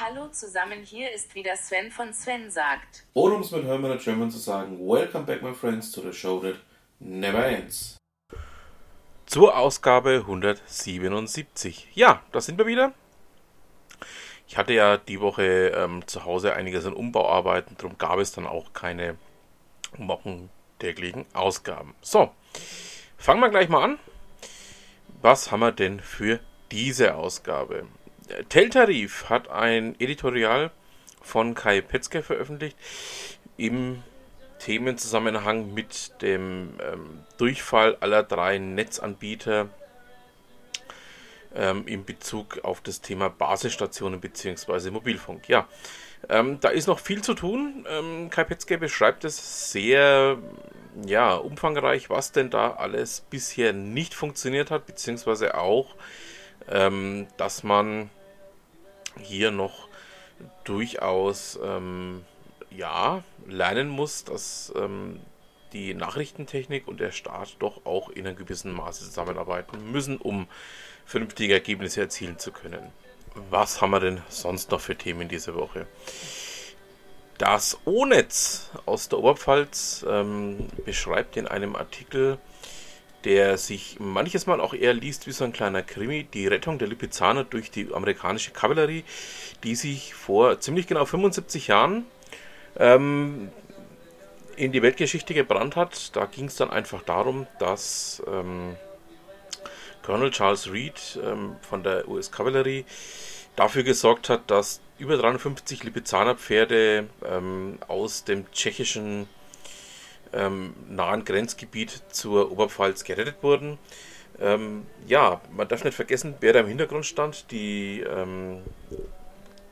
Hallo zusammen, hier ist wieder Sven von Sven sagt. Oder um es mit Hermann German zu sagen, Welcome back my friends to the show that never ends. Zur Ausgabe 177. Ja, da sind wir wieder. Ich hatte ja die Woche ähm, zu Hause einiges an Umbauarbeiten, darum gab es dann auch keine Wochen täglichen Ausgaben. So, fangen wir gleich mal an. Was haben wir denn für diese Ausgabe? Teltarif hat ein Editorial von Kai Petzke veröffentlicht im Themenzusammenhang mit dem ähm, Durchfall aller drei Netzanbieter ähm, in Bezug auf das Thema Basisstationen bzw. Mobilfunk. Ja, ähm, da ist noch viel zu tun. Ähm, Kai Petzke beschreibt es sehr ja, umfangreich, was denn da alles bisher nicht funktioniert hat, beziehungsweise auch, ähm, dass man hier noch durchaus ähm, ja, lernen muss, dass ähm, die Nachrichtentechnik und der Staat doch auch in einem gewissen Maße zusammenarbeiten müssen, um vernünftige Ergebnisse erzielen zu können. Was haben wir denn sonst noch für Themen diese Woche? Das O-Netz aus der Oberpfalz ähm, beschreibt in einem Artikel der sich manches Mal auch eher liest wie so ein kleiner Krimi, die Rettung der Lipizzaner durch die amerikanische Kavallerie, die sich vor ziemlich genau 75 Jahren ähm, in die Weltgeschichte gebrannt hat. Da ging es dann einfach darum, dass ähm, Colonel Charles Reed ähm, von der US-Kavallerie dafür gesorgt hat, dass über 350 Lipizzaner Pferde ähm, aus dem tschechischen ähm, nahen Grenzgebiet zur Oberpfalz gerettet wurden. Ähm, ja, man darf nicht vergessen, wer da im Hintergrund stand. Die ähm,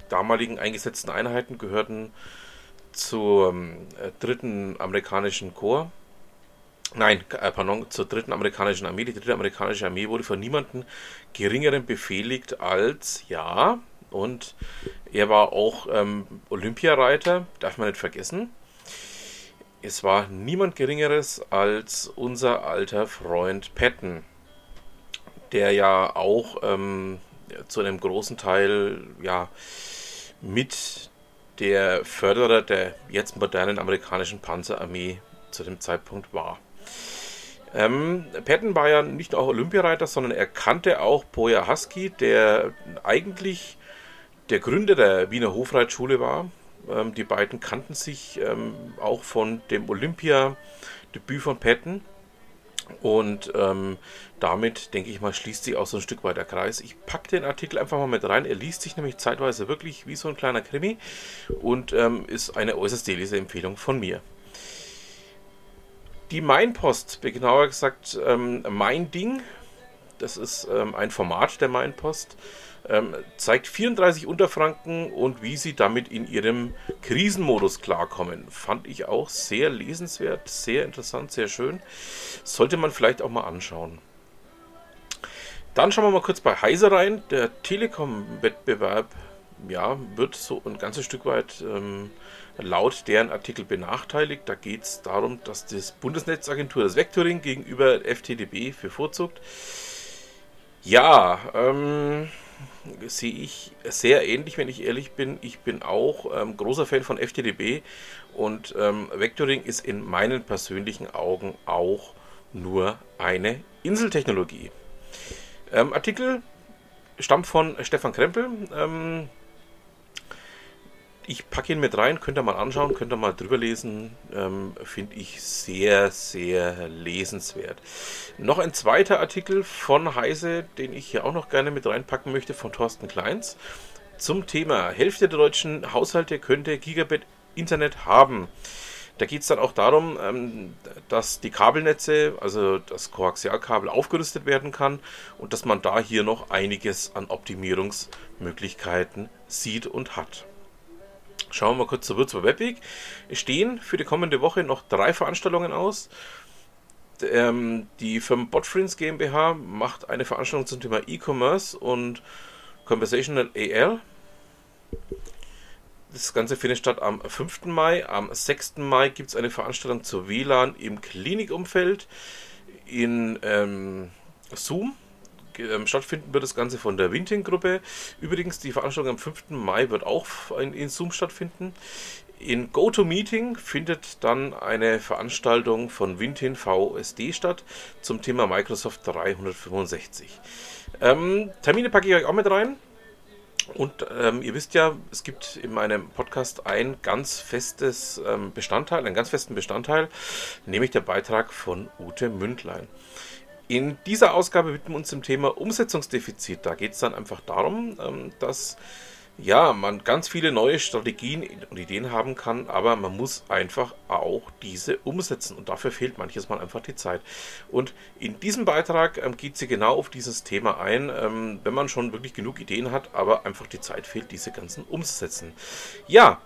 damaligen eingesetzten Einheiten gehörten zur ähm, dritten amerikanischen Korps. Nein, äh, pardon, zur dritten amerikanischen Armee. Die dritte amerikanische Armee wurde von niemandem geringeren befehligt als, ja, und er war auch ähm, Olympiareiter, darf man nicht vergessen. Es war niemand Geringeres als unser alter Freund Patton, der ja auch ähm, zu einem großen Teil ja mit der Förderer der jetzt modernen amerikanischen Panzerarmee zu dem Zeitpunkt war. Ähm, Patton war ja nicht nur Olympiareiter, sondern er kannte auch Boya Husky, der eigentlich der Gründer der Wiener Hofreitschule war ähm, die beiden kannten sich ähm, auch von dem Olympia-Debüt von Patton. Und ähm, damit, denke ich mal, schließt sich auch so ein Stück weit der Kreis. Ich packe den Artikel einfach mal mit rein. Er liest sich nämlich zeitweise wirklich wie so ein kleiner Krimi und ähm, ist eine äußerst Leseempfehlung von mir. Die Mainpost, genauer gesagt ähm, Mein Ding, das ist ähm, ein Format der Mainpost, zeigt 34 Unterfranken und wie sie damit in ihrem Krisenmodus klarkommen. Fand ich auch sehr lesenswert, sehr interessant, sehr schön. Sollte man vielleicht auch mal anschauen. Dann schauen wir mal kurz bei Heise rein. Der Telekom-Wettbewerb ja, wird so ein ganzes Stück weit ähm, laut deren Artikel benachteiligt. Da geht es darum, dass das Bundesnetzagentur das Vectoring gegenüber FTDB bevorzugt. Ja, ähm, sehe ich sehr ähnlich, wenn ich ehrlich bin. Ich bin auch ähm, großer Fan von FTDB und ähm, Vectoring ist in meinen persönlichen Augen auch nur eine Inseltechnologie. Ähm, Artikel stammt von Stefan Krempel. Ähm, ich packe ihn mit rein, könnt ihr mal anschauen, könnt ihr mal drüber lesen. Ähm, Finde ich sehr, sehr lesenswert. Noch ein zweiter Artikel von Heise, den ich hier auch noch gerne mit reinpacken möchte, von Thorsten Kleins. Zum Thema Hälfte der deutschen Haushalte könnte Gigabit Internet haben. Da geht es dann auch darum, ähm, dass die Kabelnetze, also das Koaxialkabel, aufgerüstet werden kann und dass man da hier noch einiges an Optimierungsmöglichkeiten sieht und hat. Schauen wir kurz zur Würzburg Webweek. Es stehen für die kommende Woche noch drei Veranstaltungen aus. Ähm, die Firma Botfriends GmbH macht eine Veranstaltung zum Thema E-Commerce und Conversational AL. Das Ganze findet statt am 5. Mai. Am 6. Mai gibt es eine Veranstaltung zur WLAN im Klinikumfeld in ähm, Zoom. Ähm, stattfinden wird das Ganze von der Winting-Gruppe. Übrigens, die Veranstaltung am 5. Mai wird auch in, in Zoom stattfinden. In GoToMeeting findet dann eine Veranstaltung von Wintin VSD statt zum Thema Microsoft 365. Ähm, Termine packe ich euch auch mit rein. Und ähm, ihr wisst ja, es gibt in meinem Podcast ein ganz festes ähm, Bestandteil, einen ganz festen Bestandteil, nämlich der Beitrag von Ute Mündlein. In dieser Ausgabe widmen wir uns dem Thema Umsetzungsdefizit. Da geht es dann einfach darum, ähm, dass ja, man ganz viele neue Strategien und Ideen haben kann, aber man muss einfach auch diese umsetzen und dafür fehlt manches Mal einfach die Zeit. Und in diesem Beitrag ähm, geht sie genau auf dieses Thema ein, ähm, wenn man schon wirklich genug Ideen hat, aber einfach die Zeit fehlt, diese ganzen umzusetzen. Ja,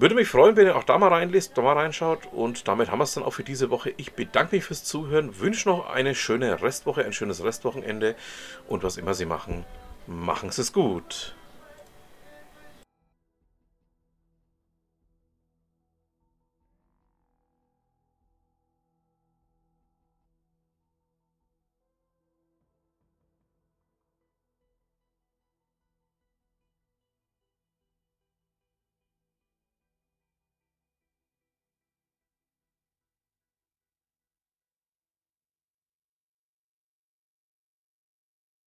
würde mich freuen, wenn ihr auch da mal reinlest, da mal reinschaut. Und damit haben wir es dann auch für diese Woche. Ich bedanke mich fürs Zuhören, wünsche noch eine schöne Restwoche, ein schönes Restwochenende. Und was immer Sie machen, machen Sie es gut.